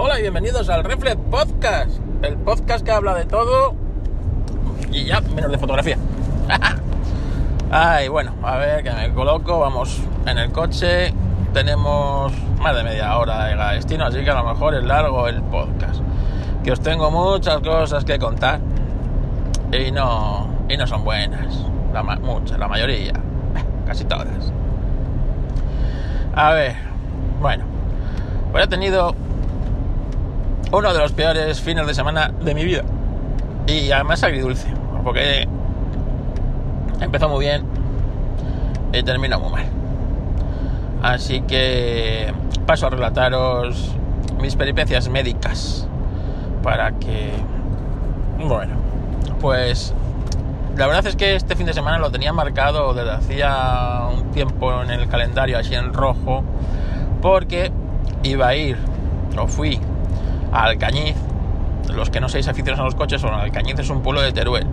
Hola y bienvenidos al Reflex Podcast, el podcast que habla de todo y ya, menos de fotografía. Ay, bueno, a ver que me coloco, vamos en el coche, tenemos más de media hora de destino, así que a lo mejor es largo el podcast. Que os tengo muchas cosas que contar y no, y no son buenas, muchas, la mayoría, casi todas. A ver, bueno, pues he tenido uno de los peores fines de semana de mi vida. Y además agridulce, porque empezó muy bien y terminó muy mal. Así que paso a relataros mis peripecias médicas para que, bueno, pues la verdad es que este fin de semana lo tenía marcado desde hacía un tiempo en el calendario así en rojo porque iba a ir o fui Alcañiz. Los que no seáis aficionados a los coches, son Alcañiz es un pueblo de Teruel,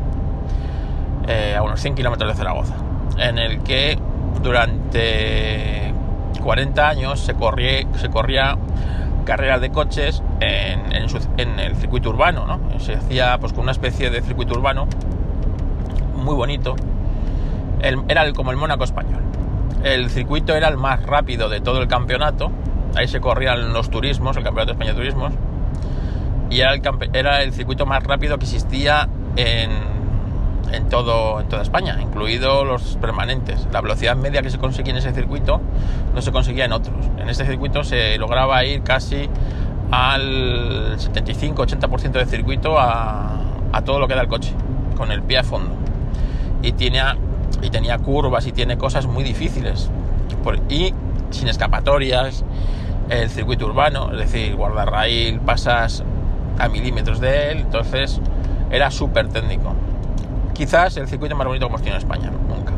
eh, a unos 100 kilómetros de Zaragoza, en el que durante 40 años se corría, se corría carreras de coches en, el circuito urbano, ¿no? Se hacía pues con una especie de circuito urbano muy bonito. era como el Mónaco español. El circuito era el más rápido de todo el campeonato. Ahí se corrían los turismos, el Campeonato de España de Turismos y era el, era el circuito más rápido que existía en, en, todo, en toda España, incluidos los permanentes. La velocidad media que se conseguía en ese circuito no se conseguía en otros. En este circuito se lograba ir casi al 75-80% del circuito a, a, todo lo que da el coche, con el pie a fondo. Y, tenía, y tenía curvas y tiene cosas muy difíciles. y sin escapatorias, el circuito urbano, es decir, guardarraíl, pasas a milímetros de él, entonces era súper técnico. Quizás el circuito más bonito que hemos tenido en España, nunca.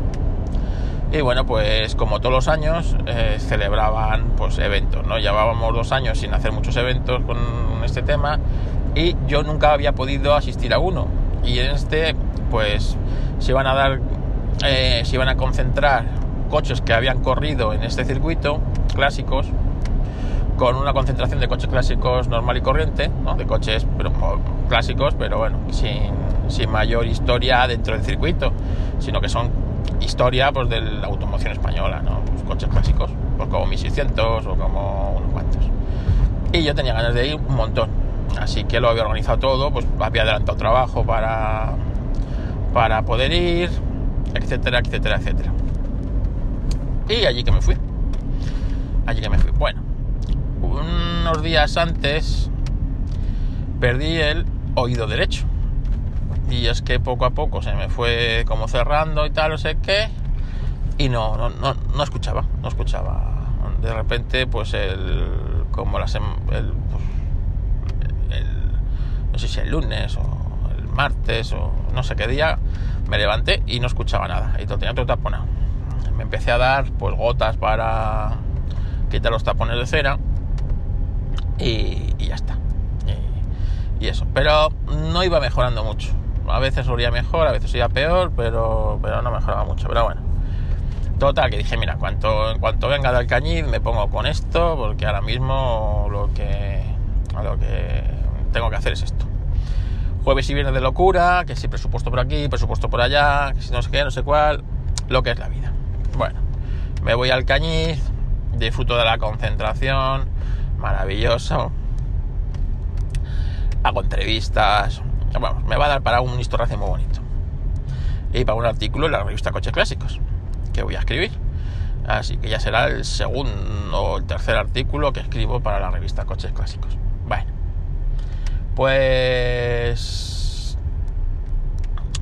Y bueno, pues como todos los años eh, celebraban pues eventos, ¿no? Llevábamos dos años sin hacer muchos eventos con este tema y yo nunca había podido asistir a uno. Y en este, pues se iban a dar, eh, se iban a concentrar coches que habían corrido en este circuito, clásicos, con una concentración de coches clásicos normal y corriente, de coches pero, clásicos, pero bueno, sin, mayor historia dentro del circuito, sino que son historia pues, de la automoción española, ¿no? Pues, coches clásicos, pues, como 1600 o como unos cuantos. Y yo tenía ganas de ir un montón, así que lo había organizado todo, pues había adelantado trabajo para, para poder ir, etcétera, etcétera, etcétera. Y allí que me fui. Allí que me fui. Bueno, unos días antes perdí el oído derecho. Y es que poco a poco se me fue como cerrando y tal, no sé qué. Y no, no, no, escuchaba, no escuchaba. De repente, pues el. como las. El, pues, el, no sé si el lunes o el martes o no sé qué día, me levanté y no escuchaba nada. Y todo tenía todo taponado. Me empecé a dar pues gotas para quitar los tapones de cera y, ya está. Y, eso. Pero no iba mejorando mucho. A veces olía mejor, a veces iba peor, pero, pero no mejoraba mucho. Pero bueno. Total, que dije, mira, cuanto, en cuanto venga del cañiz me pongo con esto, porque ahora mismo lo que, lo que tengo que hacer es esto. Jueves y viernes de locura, que si presupuesto por aquí, presupuesto por allá, que si no sé qué, no sé cuál, lo que es la vida. Bueno, me voy al cañiz, disfruto de la concentración, maravilloso. Hago entrevistas. Vamos, me va a dar para un historiaje muy bonito. Y para un artículo en la revista Coches Clásicos, que voy a escribir. Así que ya será el segundo o el tercer artículo que escribo para la revista Coches Clásicos. Bueno, pues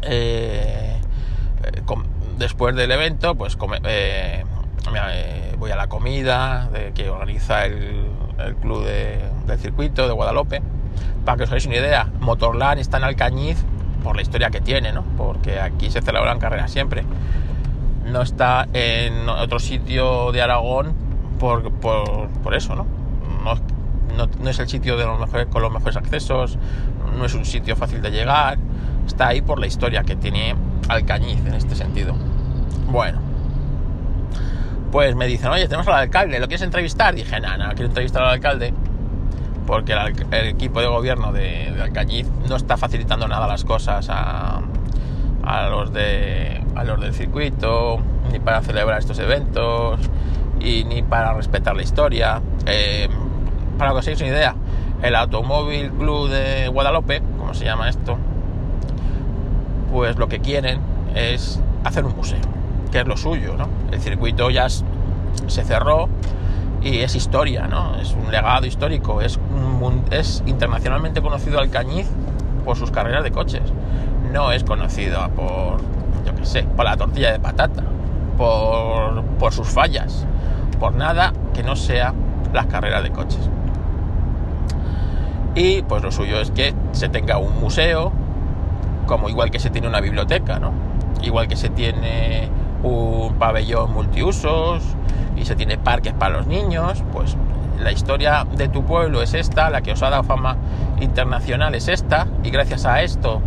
eh, después del evento, pues eh, voy a la comida de, que organiza el, club de, del circuito de Guadalupe. Para que os hagáis una idea, Motorland está en Alcañiz por la historia que tiene, ¿no? Porque aquí se celebran carreras siempre. No está en otro sitio de Aragón por, por, por eso, ¿no? No, no es el sitio de los mejores, con los mejores accesos, no es un sitio fácil de llegar. Está ahí por la historia que tiene Alcañiz en este sentido. Bueno, pues me dicen, oye, tenemos al alcalde, ¿lo quieres entrevistar? Dije, nada, no, quiero entrevistar al alcalde porque el, equipo de gobierno de, de, no está facilitando nada las cosas a, a, los de, a los del circuito, ni para celebrar estos eventos, y ni para respetar la historia. Eh, para que os hagáis una idea, el Automóvil Club de Guadalupe, como se llama esto, pues lo que quieren es hacer un museo, que es lo suyo, ¿no? El circuito ya se cerró y es historia, ¿no? Es un legado histórico, es, es internacionalmente conocido Alcañiz por sus carreras de coches, no es conocido por, yo qué sé, por la tortilla de patata, por, por sus fallas, por nada que no sea las carreras de coches. Y pues lo suyo es que se tenga un museo, como igual que se tiene una biblioteca, ¿no? Igual que se tiene un pabellón multiusos y se tiene parques para los niños, pues la historia de tu pueblo es esta, la que os ha dado fama internacional es esta, y gracias a esto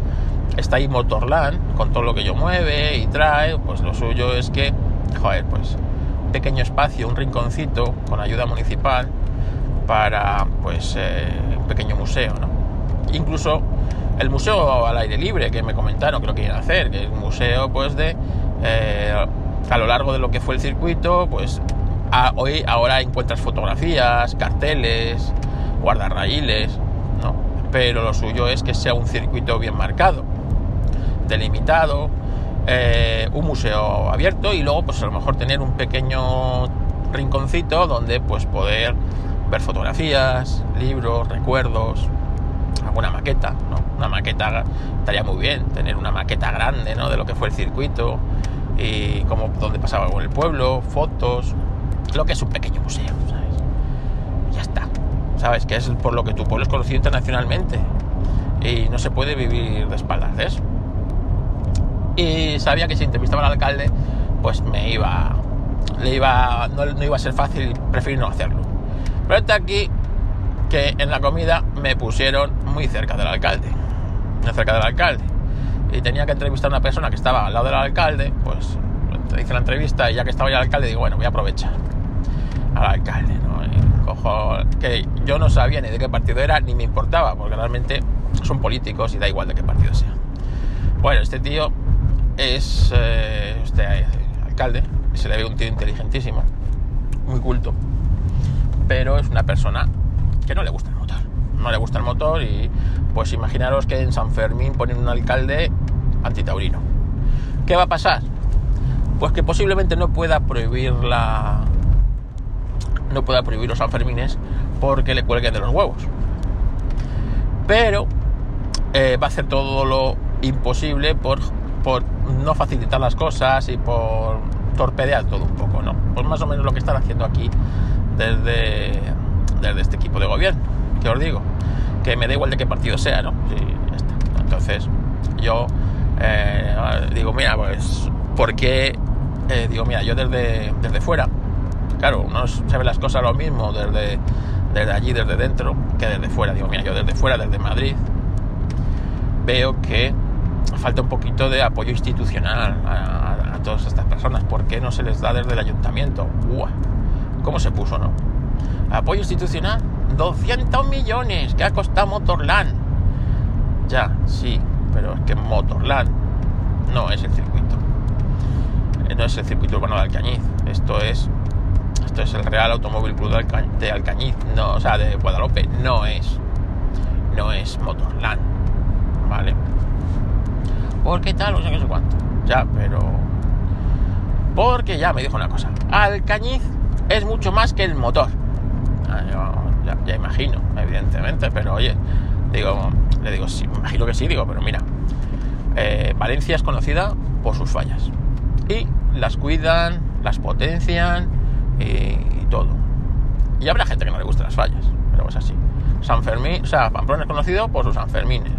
está ahí Motorland, con todo lo que yo mueve y trae, pues lo suyo es que, joder, pues un pequeño espacio, un rinconcito con ayuda municipal para, pues, eh, un pequeño museo, ¿no? Incluso el museo al aire libre que me comentaron que lo quieren hacer, que es un museo pues de eh, a lo largo de lo que fue el circuito, pues hoy ahora encuentras fotografías, carteles, guardarraíles, ¿no? Pero lo suyo es que sea un circuito bien marcado, delimitado, eh, un museo abierto y luego pues a lo mejor tener un pequeño rinconcito donde pues poder ver fotografías, libros, recuerdos, alguna maqueta, ¿no? Una maqueta estaría muy bien, tener una maqueta grande, ¿no? De lo que fue el circuito y cómo, dónde pasaba con el pueblo, fotos, lo que es un pequeño museo, ¿sabes? ya está, ¿sabes? Que es por lo que tu pueblo es conocido internacionalmente y no se puede vivir de espaldas de eso. Y sabía que si entrevistaba al alcalde, pues me iba, le iba, no, iba a ser fácil, preferí no hacerlo. Pero está aquí que en la comida me pusieron muy cerca del alcalde, muy cerca del alcalde. Y tenía que entrevistar a una persona que estaba al lado del alcalde, pues hice la entrevista y ya que estaba ya el alcalde digo, bueno, voy a aprovechar al alcalde, ¿no? Cojo que yo no sabía ni de qué partido era ni me importaba, porque realmente son políticos y da igual de qué partido sea. Bueno, este tío es eh, este eh, alcalde, se le ve un tío inteligentísimo, muy culto, pero es una persona que no le gusta. No le gusta el motor y pues imaginaros que en San Fermín ponen un alcalde antitaurino. ¿Qué va a pasar? Pues que posiblemente no pueda prohibir la... No pueda prohibir los Sanfermines porque le cuelguen de los huevos. Pero eh, va a hacer todo lo imposible por, por no facilitar las cosas y por torpedear todo un poco, ¿no? Pues más o menos lo que están haciendo aquí desde desde este equipo de gobierno, que os digo, que me da igual de qué partido sea, ¿no? Entonces, yo eh, digo, mira, pues, ¿por qué? Eh, digo, mira, yo desde, desde fuera, claro, uno se ve las cosas lo mismo desde, desde allí, desde dentro, que desde fuera. Digo, mira, yo desde fuera, desde Madrid, veo que falta un poquito de apoyo institucional a, todas estas personas. ¿Por qué no se les da desde el ayuntamiento? ¡Uah! ¿Cómo se puso, no? Apoyo institucional, 200 millones que ha costado Motorland. Ya, sí, pero es que Motorland no es el circuito. Eh, no es el circuito urbano de Alcañiz. Esto es esto es el Real Automóvil Club de Alcañiz, no, o sea, de Guadalupe, no es no es Motorland. ¿Vale? ¿Por qué tal? O sea, qué sé cuánto. Ya, pero porque ya me dijo una cosa. Alcañiz es mucho más que el motor. Ah, ya, imagino, evidentemente, pero oye, digo, le digo, sí, imagino que sí, digo, pero mira, eh, Valencia es conocida por sus fallas y las cuidan, las potencian y, todo. Y habrá gente que no le guste las fallas, pero es así. San Fermín, o sea, Pamplona es conocido por sus Sanfermines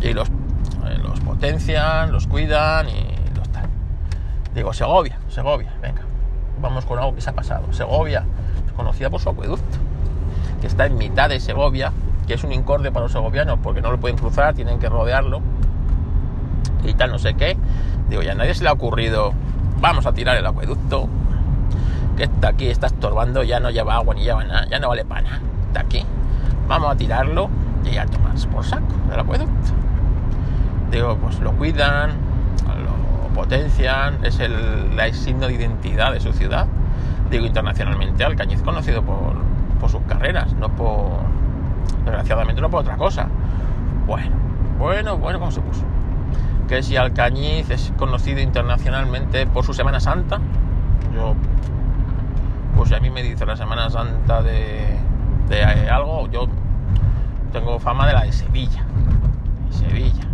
y los, eh, los potencian, los cuidan y los tal. Digo, Segovia, Segovia, venga, vamos con algo que se ha pasado. Segovia conocida por su acueducto, que está en mitad de Segovia, que es un incorde para los segovianos porque no lo pueden cruzar, tienen que rodearlo y tal, no sé qué. Digo, ya a nadie se le ha ocurrido, vamos a tirar el acueducto, que está aquí, está estorbando, ya no lleva agua ni lleva nada, ya no vale para nada, está aquí. vamos a tirarlo y a tomarse por saco del acueducto. Digo, pues lo cuidan, lo potencian, es el, la signo de identidad de su ciudad. Digo, internacionalmente, Alcañiz conocido por, por sus carreras, no por, desgraciadamente no por otra cosa. Bueno, bueno, bueno, ¿cómo se puso? Que si Alcañiz es conocido internacionalmente por su Semana Santa, yo, pues si a mí me dice la Semana Santa de, de algo, yo tengo fama de la de Sevilla. Sevilla.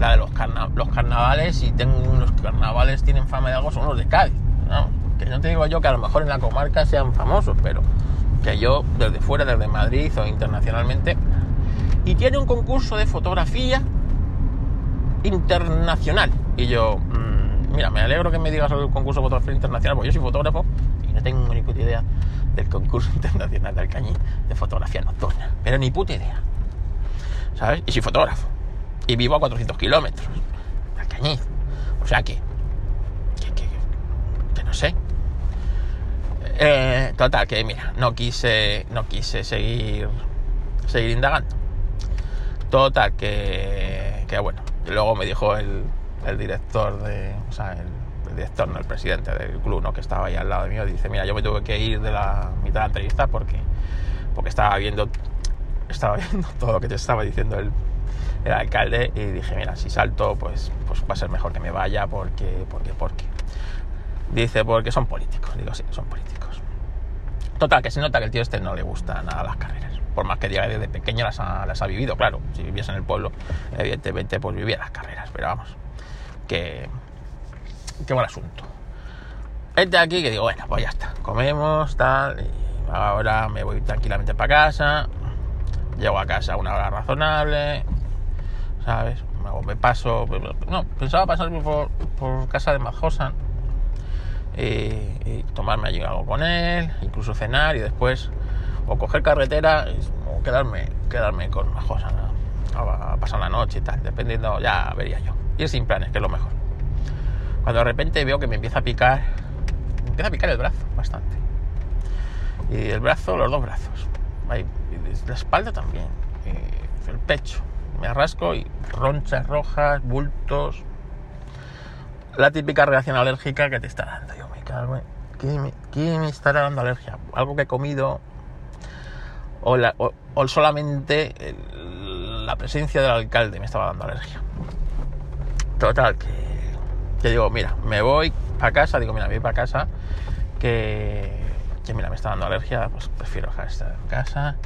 La de los, los carnavales, y tengo unos carnavales tienen fama de algo, son los de Cádiz. Que no te digo yo que a lo mejor en la comarca sean famosos, pero que yo desde fuera, desde Madrid o internacionalmente, y tiene un concurso de fotografía internacional. Y yo, mmm, mira, me alegro que me digas sobre el concurso de fotografía internacional, porque yo soy fotógrafo y no tengo ni puta idea del concurso internacional de Alcañí de fotografía nocturna. Pero ni puta idea. ¿Sabes? Y soy fotógrafo. Y vivo a 400 kilómetros de Alcañiz. O sea que, que, que, que no sé. Eh, total, que mira, no quise, no quise seguir, seguir indagando. Total, que, que bueno. Luego me dijo el, el director de, o sea, el, el, director, no el presidente del club, ¿no? que estaba ahí al lado mío, dice, mira, yo me tuve que ir de la mitad de la entrevista porque, porque estaba viendo, estaba viendo todo lo que te estaba diciendo el, el alcalde y dije, mira, si salto, pues, pues va a ser mejor que me vaya porque, porque, porque. Dice, porque son políticos. Digo, sí, son políticos. Total, que se nota que el tío este no le gusta nada las carreras. Por más que diga desde pequeño las ha, las ha vivido, claro. Si viviese en el pueblo, evidentemente, pues vivía las carreras. Pero vamos, que. Qué buen asunto. Este aquí que digo, bueno, pues ya está. Comemos, tal. Y ahora me voy tranquilamente para casa. Llego a casa a una hora razonable. ¿Sabes? Me paso. No, pensaba pasar por, por casa de Majosan y, y, tomarme allí algo con él, incluso cenar y después o coger carretera o quedarme, quedarme con Majosan a, a, pasar la noche y tal, dependiendo, ya vería yo. Ir sin planes, que es lo mejor. Cuando de repente veo que me empieza a picar, me empieza a picar el brazo bastante. Y el brazo, los dos brazos. La espalda también. el pecho. Me arrasco y ronchas rojas, bultos. La típica reacción alérgica que te está dando. Yo ¿Qué me, qué estará dando alergia? Algo que he comido. O, la, o, o solamente la presencia del alcalde me estaba dando alergia. Total, que, que digo, mira, me voy a casa. Digo, mira, me voy para casa. Que, que mira, me está dando alergia. Pues prefiero dejar estar en casa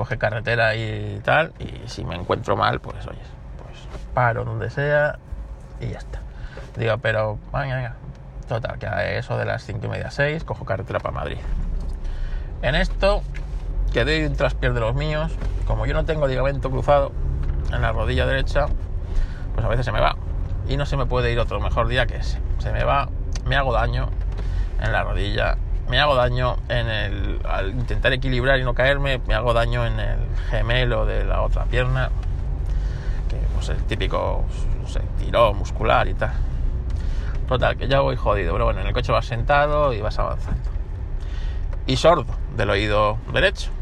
coge carretera y tal, y si me encuentro mal, pues oye, pues paro donde sea y ya está. Digo, pero venga, venga. Total, que a eso de las 5 y media 6 cojo carretera para Madrid. En esto, que doy un traspié de los míos, como yo no tengo ligamento cruzado en la rodilla derecha, pues a veces se me va. Y no se me puede ir otro mejor día que ese. Se me va, me hago daño en la rodilla me hago daño en el, al intentar equilibrar y no caerme, me hago daño en el gemelo de la otra pierna, que pues el típico no sé, tirón muscular y tal. Total, que ya voy jodido, pero bueno, en el coche vas sentado y vas avanzando. Y sordo del oído derecho.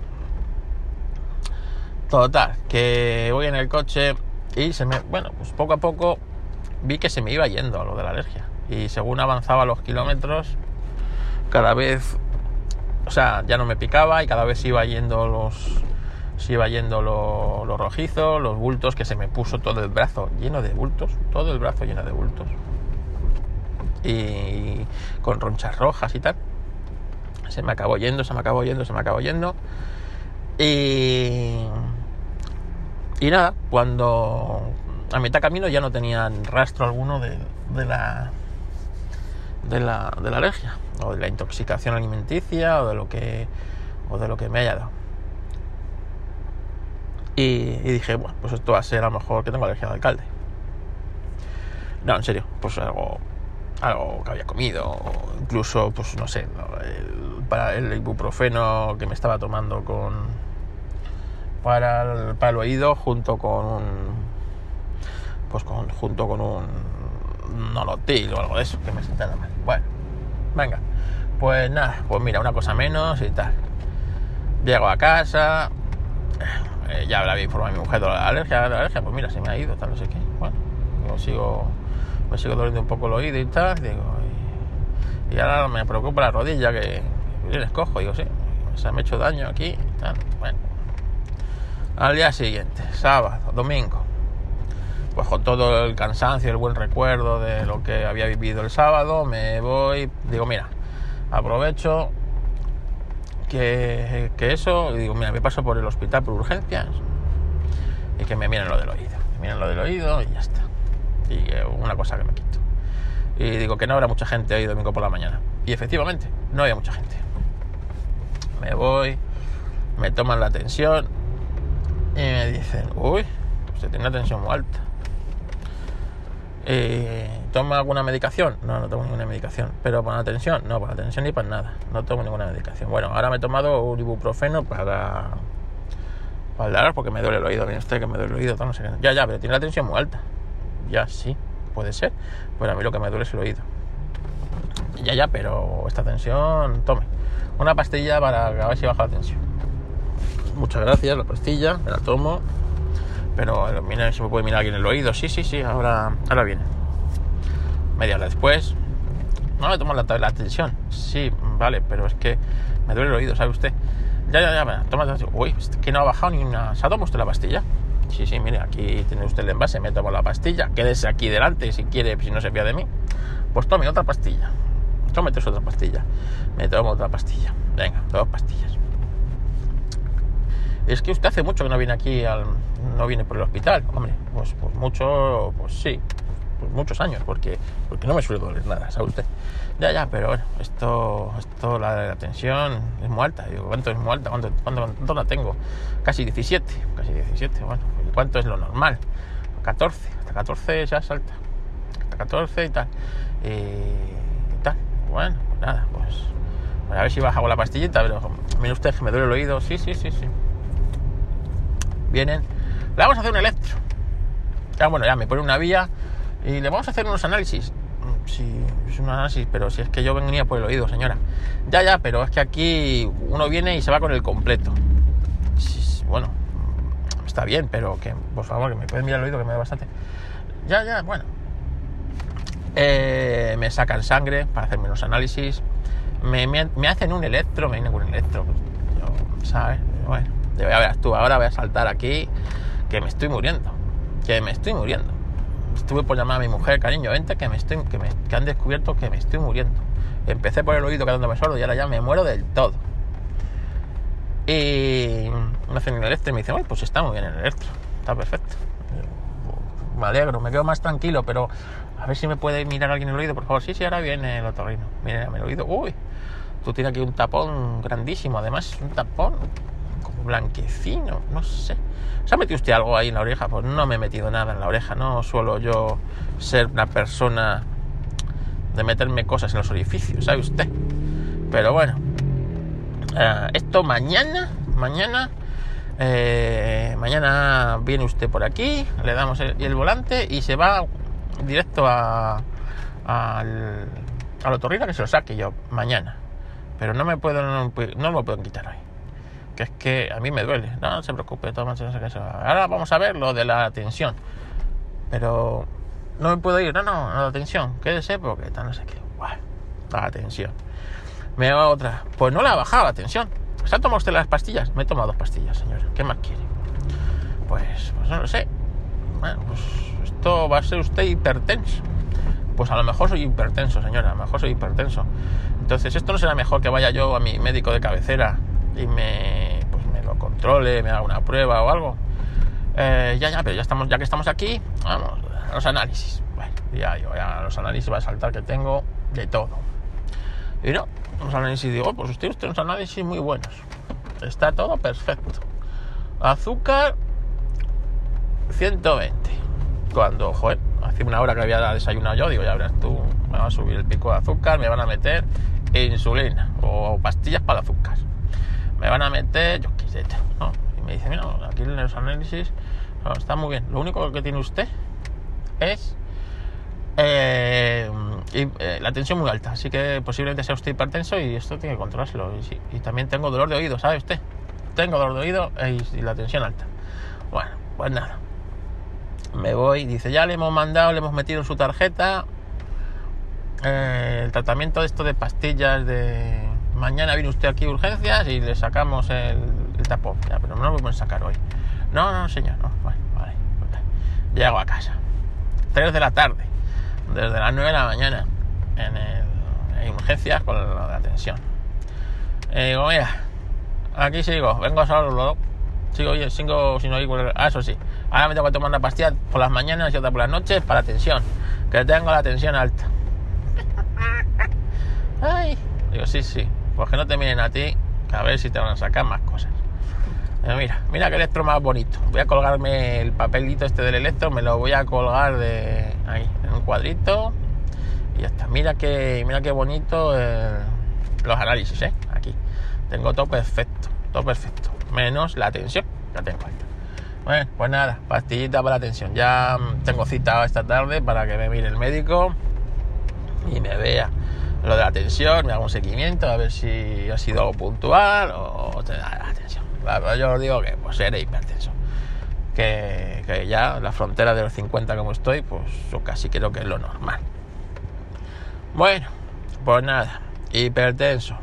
Total, que voy en el coche y se me, bueno, pues poco a poco vi que se me iba yendo a lo de la alergia. Y según avanzaba los kilómetros, cada vez, o sea, ya no me picaba y cada vez iba yendo los, se iba yendo lo, lo, rojizo, los bultos, que se me puso todo el brazo lleno de bultos, todo el brazo lleno de bultos. Y con ronchas rojas y tal. Se me acabó yendo, se me acabó yendo, se me acabó yendo. Y, y nada, cuando a mitad camino ya no tenían rastro alguno de, de la de la, de la alergia o de la intoxicación alimenticia o de lo que o de lo que me haya dado y, y, dije bueno pues esto va a ser a lo mejor que tengo alergia al alcalde no en serio pues algo algo que había comido incluso pues no sé el, para el ibuprofeno que me estaba tomando con para el, para el oído junto con un pues con, junto con un nolotil o algo de eso que me sentara mal. Bueno, venga, pues nada, pues mira, una cosa menos y tal. Llego a casa, eh, ya había informado a mi mujer de la alergia, la alergia, pues mira, se me ha ido, tal, no sé qué. Bueno, yo sigo, me sigo doliendo un poco el oído y tal, digo, y, y ahora me preocupa la rodilla que, que les cojo, digo, sí, se me ha hecho daño aquí y tal. Bueno, al día siguiente, sábado, domingo, pues con todo el cansancio, el buen recuerdo de lo que había vivido el sábado, me voy, digo, mira, aprovecho que, que eso, digo, mira, me paso por el hospital por urgencias y que me miren lo del oído, me miren lo del oído y ya está. Y una cosa que me quito. Y digo que no habrá mucha gente hoy domingo por la mañana. Y efectivamente, no había mucha gente. Me voy, me toman la tensión y me dicen, uy, usted tiene una tensión muy alta. ¿Toma alguna medicación? No, no tomo ninguna medicación. ¿Pero para la tensión? No, para la tensión ni para nada. No tomo ninguna medicación. Bueno, ahora me he tomado un ibuprofeno para, para el porque me duele el oído. Viene usted que me duele el oído. No sé qué. Ya, ya, pero tiene la tensión muy alta. Ya, sí, puede ser. Pues a mí lo que me duele es el oído. Ya, ya, pero esta tensión, tome. Una pastilla para ver si baja la tensión. Muchas gracias, la pastilla, me la tomo. Pero mira, se me puede mirar aquí en el oído. Sí, sí, sí, ahora, ahora viene. Media hora después. No me tomo la, la tensión. Sí, vale, pero es que me duele el oído, ¿sabe usted? Ya, ya, ya, toma la Uy, es que no ha bajado ni una. ¿Se ha tomado usted la pastilla? Sí, sí, mire, aquí tiene usted el envase, me tomo la pastilla. Quédese aquí delante si quiere, si no se fía de mí. Pues tome otra pastilla. Tómete otra pastilla. Me tomo otra pastilla. Venga, dos pastillas. Es que usted hace mucho que no viene aquí, al, no viene por el hospital. Hombre, pues, pues mucho, pues sí, pues muchos años, porque, porque no me suele doler nada, ¿sabe usted? Ya, ya, pero bueno, esto, esto la, la tensión es muy alta. ¿cuánto es muy alta? ¿Cuánto, cuánto, cuánto la tengo? Casi 17, casi 17, bueno. ¿Y cuánto es lo normal? 14, hasta 14 ya salta. Hasta 14 y tal. Y tal. Bueno, pues nada, pues, a ver si baja con la pastillita, pero mire usted que me duele el oído. Sí, sí, sí, sí vienen, le vamos a hacer un electro. Ya, bueno, ya me pone una vía y le vamos a hacer unos análisis. Sí, es un análisis, pero si es que yo venía por el oído, señora. Ya, ya, pero es que aquí uno viene y se va con el completo. Bueno, está bien, pero que, por favor, que me pueden mirar el oído, que me da bastante. Ya, ya, bueno. Eh, me sacan sangre para hacerme unos análisis. Me, me, me hacen un electro, me vienen con un electro. Yo, ¿sabes? Bueno ya verás tú, ahora voy a saltar aquí, que me estoy muriendo, que me estoy muriendo. Estuve por llamar a mi mujer, cariño, vente, que me estoy, que, me, que han descubierto que me estoy muriendo. Empecé por el oído quedándome sordo y ahora ya me muero del todo. Y me hacen el electro y me dicen, Ay, pues está muy bien el electro, está perfecto. Me alegro, me quedo más tranquilo, pero a ver si me puede mirar alguien el oído, por favor. Sí, sí, ahora viene el otorrino. Mira el oído. Uy, tú tienes aquí un tapón grandísimo, además, un tapón blanquecino, no sé. ¿Se ha metido usted algo ahí en la oreja? Pues no me he metido nada en la oreja, no suelo yo ser una persona de meterme cosas en los orificios, ¿sabe usted? Pero bueno, eh, esto mañana, mañana, eh, mañana viene usted por aquí, le damos el, volante y se va directo a, al, al otorrino que se lo saque yo mañana. Pero no me puedo, no, no me pueden quitar hoy que es que a mí me duele. No, se preocupe, toma, ahora vamos a ver lo de la tensión. Pero no me puedo ir, no, no, la tensión, quédese porque está no sé qué. La tensión. Me va otra. Pues no le ha bajado la tensión. ¿Se ha tomado usted las pastillas? Me he tomado dos pastillas, señor. ¿Qué más quiere? Pues, pues no lo sé. Bueno, pues esto va a ser usted hipertenso. Pues a lo mejor soy hipertenso, señora. A lo mejor soy hipertenso. Entonces, esto no será mejor que vaya yo a mi médico de cabecera y me, pues me lo controle, me haga una prueba o algo. Eh, ya, ya, pero ya, estamos, ya que estamos aquí, vamos, a los análisis. Bueno, ya, yo, ya los análisis va a saltar que tengo de todo. Y no, los análisis digo, pues usted, usted unos análisis muy buenos. Está todo perfecto. Azúcar 120. Cuando, joder, hace una hora que había desayunado yo, digo, ya verás tú, me va a subir el pico de azúcar, me van a meter insulina o pastillas para azúcar me van a meter, yo qué sé, ¿no? Y me dice, mira, aquí en los análisis está muy bien. Lo único que tiene usted es eh, eh, la tensión muy alta, así que posiblemente sea usted hipertenso y esto tiene que controlárselo. Y, y, también tengo dolor de oído, ¿sabe usted? tengo dolor de oído y la tensión alta. Bueno, pues nada. Me voy, dice, ya le hemos mandado, le hemos metido su tarjeta eh, el tratamiento de esto de pastillas de mañana viene usted aquí urgencias y le sacamos el, tapón. Ya, pero no lo podemos sacar hoy. No, no, señor, no. Bueno. Llego a casa. 3 de la tarde. Desde las 9 de la mañana. En, el, urgencias con la, atención. Eh, digo, mira, aquí sigo. Vengo solo. Sigo, sigo sin oír. Ah, eso sí. Ahora me tengo que tomar una pastilla por las mañanas y otra por las noches para tensión. Que tengo la tensión alta. Ay. Digo, sí, sí. Pues que no te miren a ti, a ver si te van a sacar más cosas. Mira, mira qué electro más bonito. Voy a colgarme el papelito este del electro, me lo voy a colgar de ahí, en un cuadrito. Y ya está. Mira qué, mira qué bonito eh, los análisis, ¿eh? Aquí. Tengo todo perfecto, todo perfecto. Menos la tensión, ya tengo Bueno, pues nada, pastillita para la tensión. Ya tengo cita esta tarde para que me mire el médico y me vea lo de la tensión, me hago un seguimiento a ver si ha sido algo puntual o yo os digo que pues eres hipertenso. Que, ya la frontera de los 50 como estoy, pues yo casi creo que es lo normal. Bueno, pues nada, hipertenso.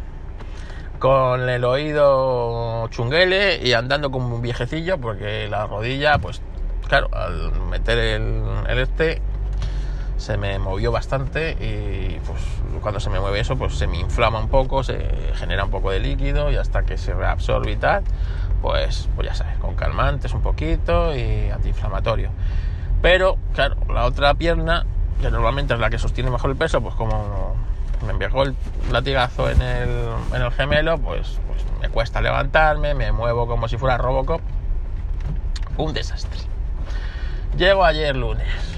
Con el oído chunguele y andando como un viejecillo, porque la rodilla, pues claro, al meter el este, se me movió bastante y pues cuando se me mueve eso pues se me inflama un poco, se genera un poco de líquido y hasta que se reabsorbe y tal, pues, pues ya sabes, con calmantes un poquito y antiinflamatorio. Pero claro, la otra pierna, que normalmente es la que sostiene mejor el peso, pues como me envió el latigazo en el, en el gemelo, pues, pues me cuesta levantarme, me muevo como si fuera Robocop. Un desastre. Llego ayer lunes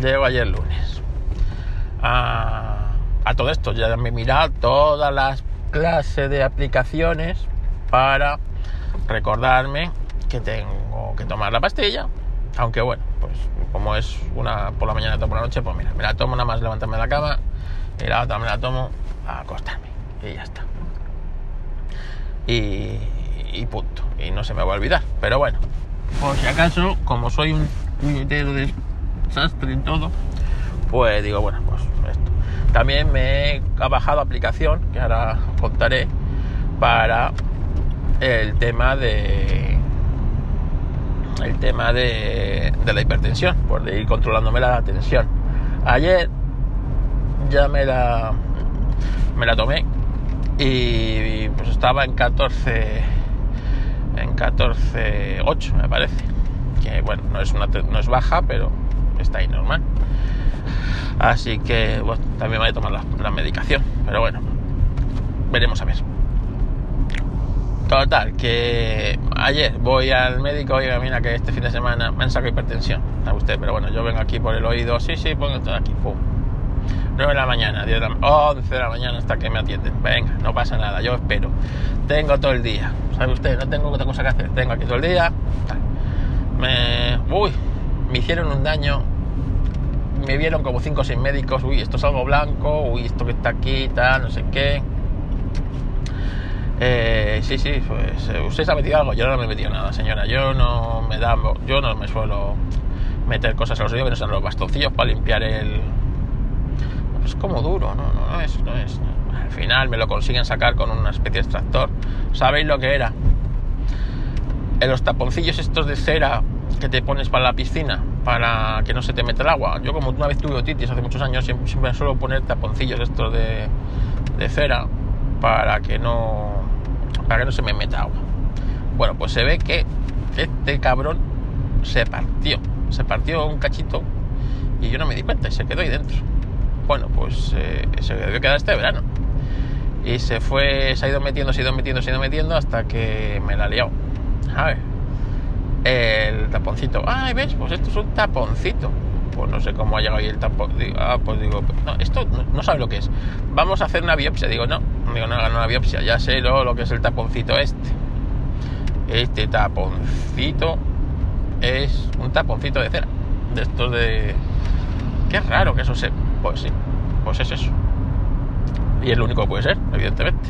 Llego ayer lunes. A, todo esto, ya me he mirado todas las clases de aplicaciones para recordarme que tengo que tomar la pastilla. Aunque bueno, pues como es una por la mañana y por la noche, pues mira, me la tomo nada más levantarme de la cama y la otra me la tomo a acostarme. Y ya está. Y, y punto. Y no se me va a olvidar. Pero bueno, por si acaso, como soy un puñetero de sastre y todo, pues digo, bueno, pues esto. También me he bajado aplicación, que ahora contaré, para el tema de el tema de, de la hipertensión, por ir controlándome la tensión. Ayer ya me la me la tomé y pues estaba en 14 en 14 8 me parece que bueno no es una no es baja pero está ahí normal. Así que también voy a tomar la, medicación, pero bueno, veremos a ver. Total, que ayer voy al médico, oiga, mira que este fin de semana me han sacado hipertensión, a usted, pero bueno, yo vengo aquí por el oído, sí, sí, pongo todo aquí, pum. 9 de la mañana, 10 de la, 11 de la mañana hasta que me atienden. Venga, no pasa nada, yo espero. Tengo todo el día. ¿Sabe usted? No tengo otra cosa que hacer. Tengo aquí todo el día. Me. Uy, me hicieron un daño, me vieron como 5 o 6 médicos, uy, esto es algo blanco, uy, esto que está aquí, tal, no sé qué. Eh, sí, sí, pues eh, usted se ha metido algo, yo no me he metido nada, señora, yo no me da, yo no me suelo meter cosas a los oídos que no sean los bastoncillos para limpiar el... Es como duro, no, no, no es, no es. Al final me lo consiguen sacar con una especie de extractor. ¿Sabéis lo que era? En los taponcillos estos de cera que te pones para la piscina para que no se te meta el agua. Yo como una vez tuve otitis hace muchos años siempre, suelo poner taponcillos estos de, cera para que no para que no se me meta agua. Bueno, pues se ve que este cabrón se partió, se partió un cachito y yo no me di cuenta y se quedó ahí dentro. Bueno, pues eh, se debió quedar este verano. Y se fue, se ha ido metiendo, se ha ido metiendo, se ha ido metiendo hasta que me la liado. A ver, el taponcito. Ay, ¿ves? Pues esto es un taponcito. Pues no sé cómo ha llegado ahí el tapón. ah, pues digo, no, esto no, sabe lo que es. Vamos a hacer una biopsia. Digo, no, digo, no hagan una biopsia. Ya sé lo, que es el taponcito este. Este taponcito es un taponcito de cera. De estos de. Qué raro que eso se. Pues sí, pues es eso. Y es lo único que puede ser, evidentemente.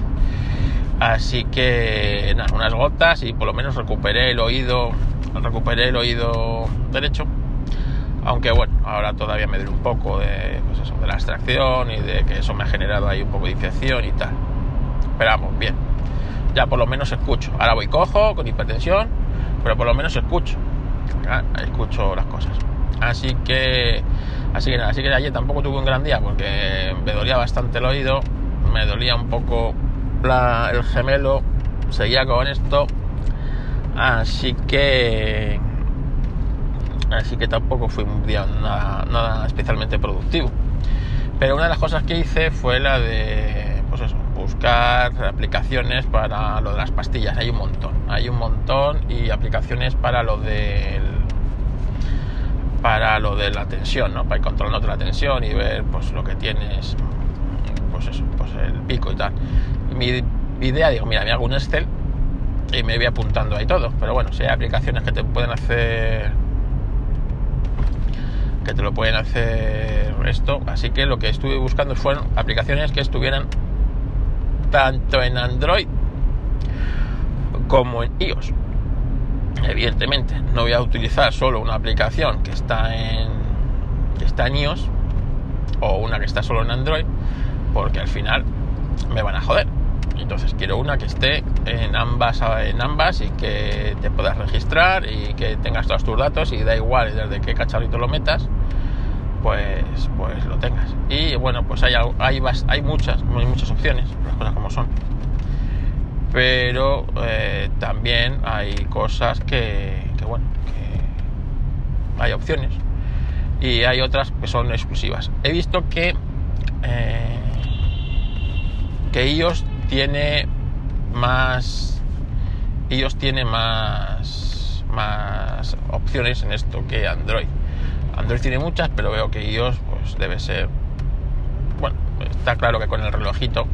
Así que nada, unas gotas y por lo menos recuperé el oído, recuperé el oído derecho. Aunque bueno, ahora todavía me duele un poco de, pues eso, de la extracción y de que eso me ha generado ahí un poco de infección y tal. Pero vamos, bien. Ya por lo menos escucho. Ahora voy cojo con hipertensión, pero por lo menos escucho. Ah, escucho las cosas. Así que, así que nada, así que ayer tampoco tuve un gran día porque me dolía bastante el oído, me dolía un poco el gemelo, seguía con esto, así que, así que tampoco fue un día nada, nada especialmente productivo. Pero una de las cosas que hice fue la de, pues eso, buscar aplicaciones para lo de las pastillas. Hay un montón, hay un montón y aplicaciones para lo del para de la tensión, ¿no? Para ir controlando la tensión y ver pues lo que tienes, pues eso, pues el pico y tal. mi idea, digo, mira, me hago un Excel y me voy apuntando ahí todo. Pero bueno, si hay aplicaciones que te pueden hacer que te lo pueden hacer esto. Así que lo que estuve buscando fueron aplicaciones que estuvieran tanto en Android como en iOS evidentemente no voy a utilizar solo una aplicación que está en que está en iOS o una que está solo en Android porque al final me van a joder entonces quiero una que esté en ambas en ambas y que te puedas registrar y que tengas todos tus datos y da igual desde qué cacharrito lo metas pues pues lo tengas y bueno pues hay hay, hay muchas hay muchas opciones las cosas como son pero eh, también hay cosas que, bueno, que hay opciones y hay otras que son exclusivas. He visto que eh, que iOS tiene más iOS tiene más más opciones en esto que Android. Android tiene muchas, pero veo que iOS pues debe ser bueno, está claro que con el relojito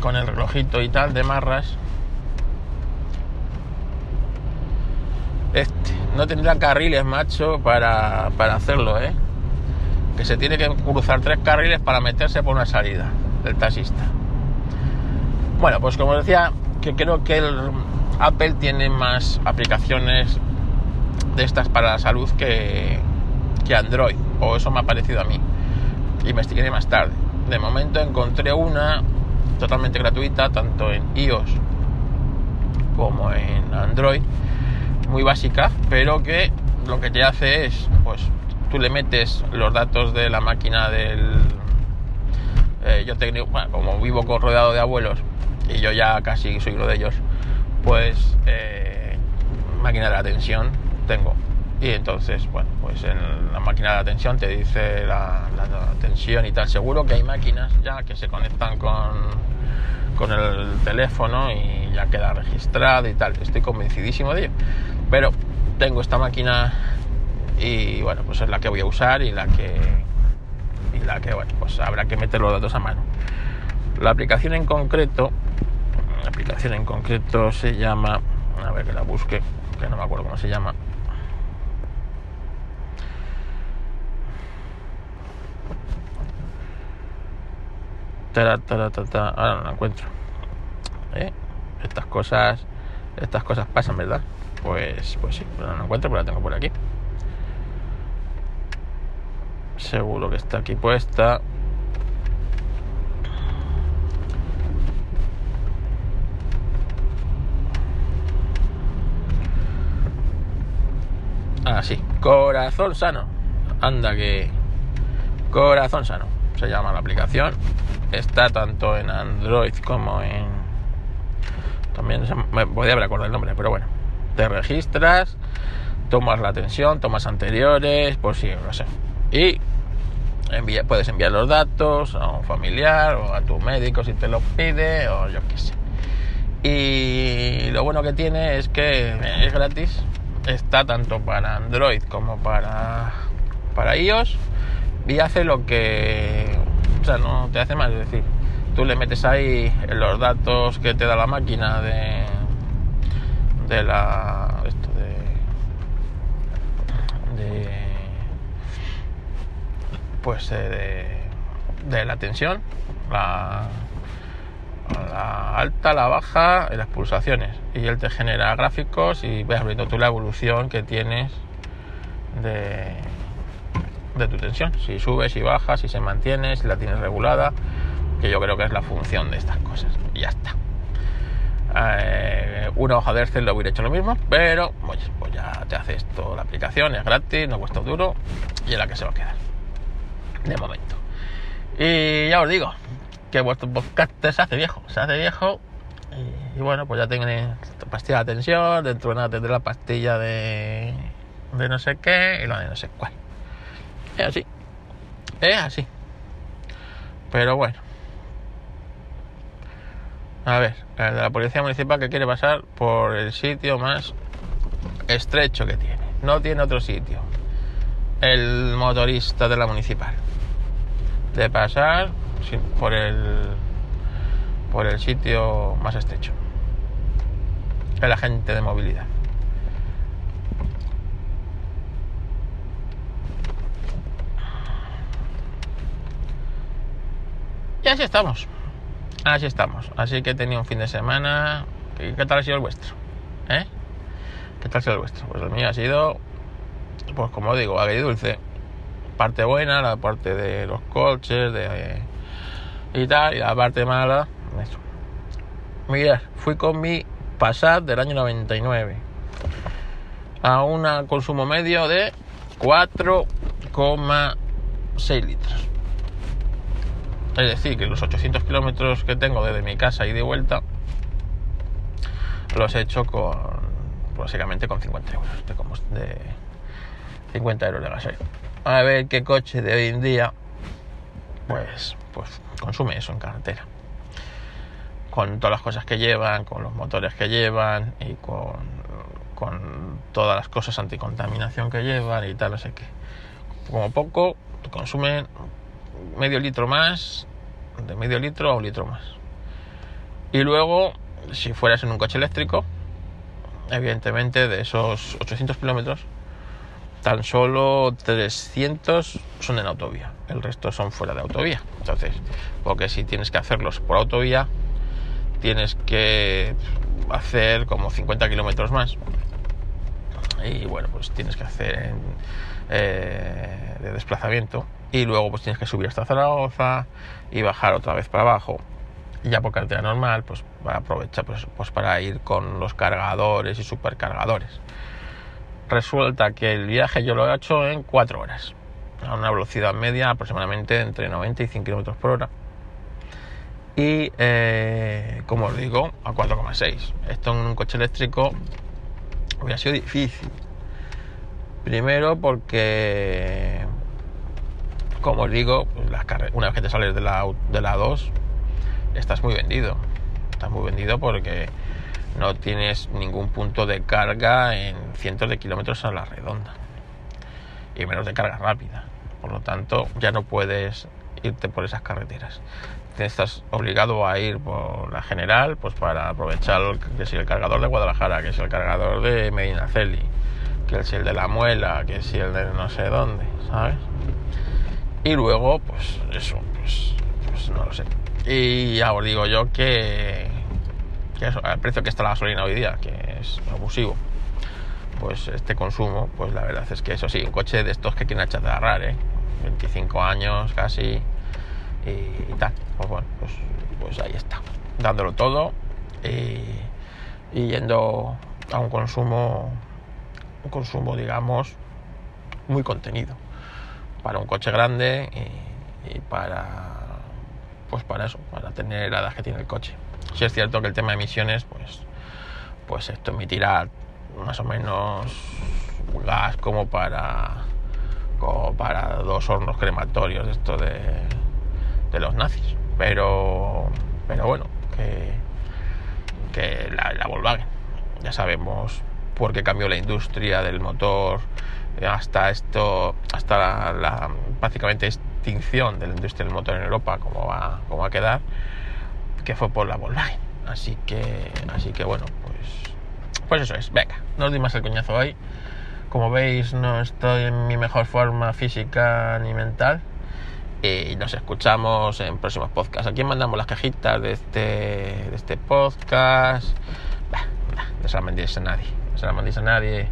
con el relojito y tal de marras. Este, no tendrá carriles, macho, para, para hacerlo, ¿eh? Que se tiene que cruzar tres carriles para meterse por una salida del taxista. Bueno, pues como decía, que creo que el Apple tiene más aplicaciones de estas para la salud que, que Android, o eso me ha parecido a mí. Investigué más tarde. De momento encontré una totalmente gratuita, tanto en iOS como en Android, muy básica, pero que lo que te hace es, pues tú le metes los datos de la máquina del... Eh, yo tengo, bueno, como vivo rodeado de abuelos y yo ya casi soy uno de ellos, pues eh, máquina de la tensión tengo. Y entonces, bueno, pues en la máquina de la tensión te dice la, la tensión y tal. Seguro que hay máquinas ya que se conectan con con el teléfono y ya queda registrado y tal. Estoy convencidísimo de ello. Pero tengo esta máquina y bueno, pues es la que voy a usar y la que y la que bueno, pues habrá que meter los datos a mano. La aplicación en concreto, la aplicación en concreto se llama, a ver que la busque, que no me acuerdo cómo se llama. ahora no la encuentro. ¿Eh? Estas cosas, estas cosas pasan, ¿verdad? Pues, pues sí, pero no la encuentro, pero la tengo por aquí. Seguro que está aquí puesta. Ah, sí, corazón sano. Anda que. Corazón sano. Se llama la aplicación está tanto en Android como en también me podía haber acordado el nombre pero bueno te registras tomas la atención tomas anteriores por si no sé y puedes enviar los datos a un familiar o a tu médico si te lo pide o yo qué sé y lo bueno que tiene es que es gratis está tanto para Android como para para iOS y hace lo que sea, no te hace más. Es decir, tú le metes ahí los datos que te da la máquina de, de la. Esto de pues eh, de, la tensión, la, alta, la baja y las pulsaciones. Y él te genera gráficos y ves viendo tú la evolución que tienes de, tu tensión. Si subes y bajas, si se mantiene, si la tienes regulada, que yo creo que es la función de estas cosas. Y ya está. Eh, una hoja de Excel lo hubiera hecho lo mismo, pero pues ya te hace esto la aplicación, es gratis, no cuesta duro y es la que se va a quedar. De momento. Y ya os digo que vuestro podcast se hace viejo, se hace viejo y, bueno, pues ya tiene pastilla de tensión, dentro de nada tendré la pastilla de, de no sé qué y lo de no sé cuál. Es así, es así. Pero bueno. A ver, el de la policía municipal que quiere pasar por el sitio más estrecho que tiene. No tiene otro sitio. El motorista de la municipal. De pasar por el por el sitio más estrecho. El agente de movilidad. Y así estamos. Así estamos. Así que he tenido un fin de semana. ¿Qué tal ha sido el vuestro? ¿Eh? ¿Qué tal ha sido el vuestro? Pues el mío ha sido, pues como digo, dulce Parte buena, la parte de los coches, de y tal, y la parte mala. Mirad, fui con mi Passat del año 99 a un consumo medio de 4,6 litros. Es decir, que los 800 kilómetros que tengo desde mi casa y de vuelta los he hecho con básicamente con 50 euros de, de 50 euros de gasolina. A ver qué coche de hoy en día pues, pues consume eso en carretera. Con todas las cosas que llevan, con los motores que llevan y con, con todas las cosas anticontaminación que llevan y tal, no sé qué. Como poco consumen medio litro más, de medio litro a un litro más. Y luego, si fueras en un coche eléctrico, evidentemente de esos 800 kilómetros, tan solo 300 son en autovía, el resto son fuera de autovía. Entonces, porque si tienes que hacerlos por autovía, tienes que hacer como 50 kilómetros más. Y bueno, pues tienes que hacer eh, de desplazamiento y luego pues tienes que subir hasta Zaragoza y bajar otra vez para abajo ya por carretera normal pues aprovecha pues, pues para ir con los cargadores y supercargadores resulta que el viaje yo lo he hecho en 4 horas a una velocidad media aproximadamente entre 90 y 100 km por hora. Y eh, como os digo a 4,6 esto en un coche eléctrico hubiera sido difícil. Primero porque como os digo, una vez que te sales de la, de la 2, estás muy vendido. Estás muy vendido porque no tienes ningún punto de carga en cientos de kilómetros a la redonda. Y menos de carga rápida. Por lo tanto, ya no puedes irte por esas carreteras. Estás obligado a ir por la general, pues para aprovechar que si el cargador de Guadalajara, que si el cargador de Medinaceli, que si el de la Muela, que si el de no sé dónde, ¿sabes? Y luego, pues eso, pues, pues, no lo sé. Y ya os digo yo que, que eso, al precio que está la gasolina hoy día, que es abusivo, pues este consumo, pues la verdad es que eso sí, un coche de estos que quieren achatarrar, ¿eh? 25 años casi y, tal. Pues bueno, pues, pues, ahí está, dándolo todo y, y yendo a un consumo, un consumo, digamos, muy contenido para un coche grande y, para pues para eso, para tener la edad que tiene el coche. Si es cierto que el tema de emisiones, pues, pues esto emitirá más o menos gas como para como para dos hornos crematorios esto de, de los nazis. Pero pero bueno, que, que la, la Volkswagen, ya sabemos por qué cambió la industria del motor hasta esto, hasta la, básicamente extinción de la industria del motor en Europa, como va, como va a quedar, que fue por la Volkswagen. Así que, así que bueno, pues, pues eso es. Venga, no os di más el coñazo hoy. Como veis, no estoy en mi mejor forma física ni mental. y nos escuchamos en próximos podcasts. ¿A quién mandamos las cajitas de este, de este podcast? No se las mandéis a nadie, no se las mandéis a nadie,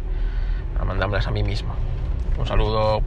las mandamos a mí mismo. Un saludo.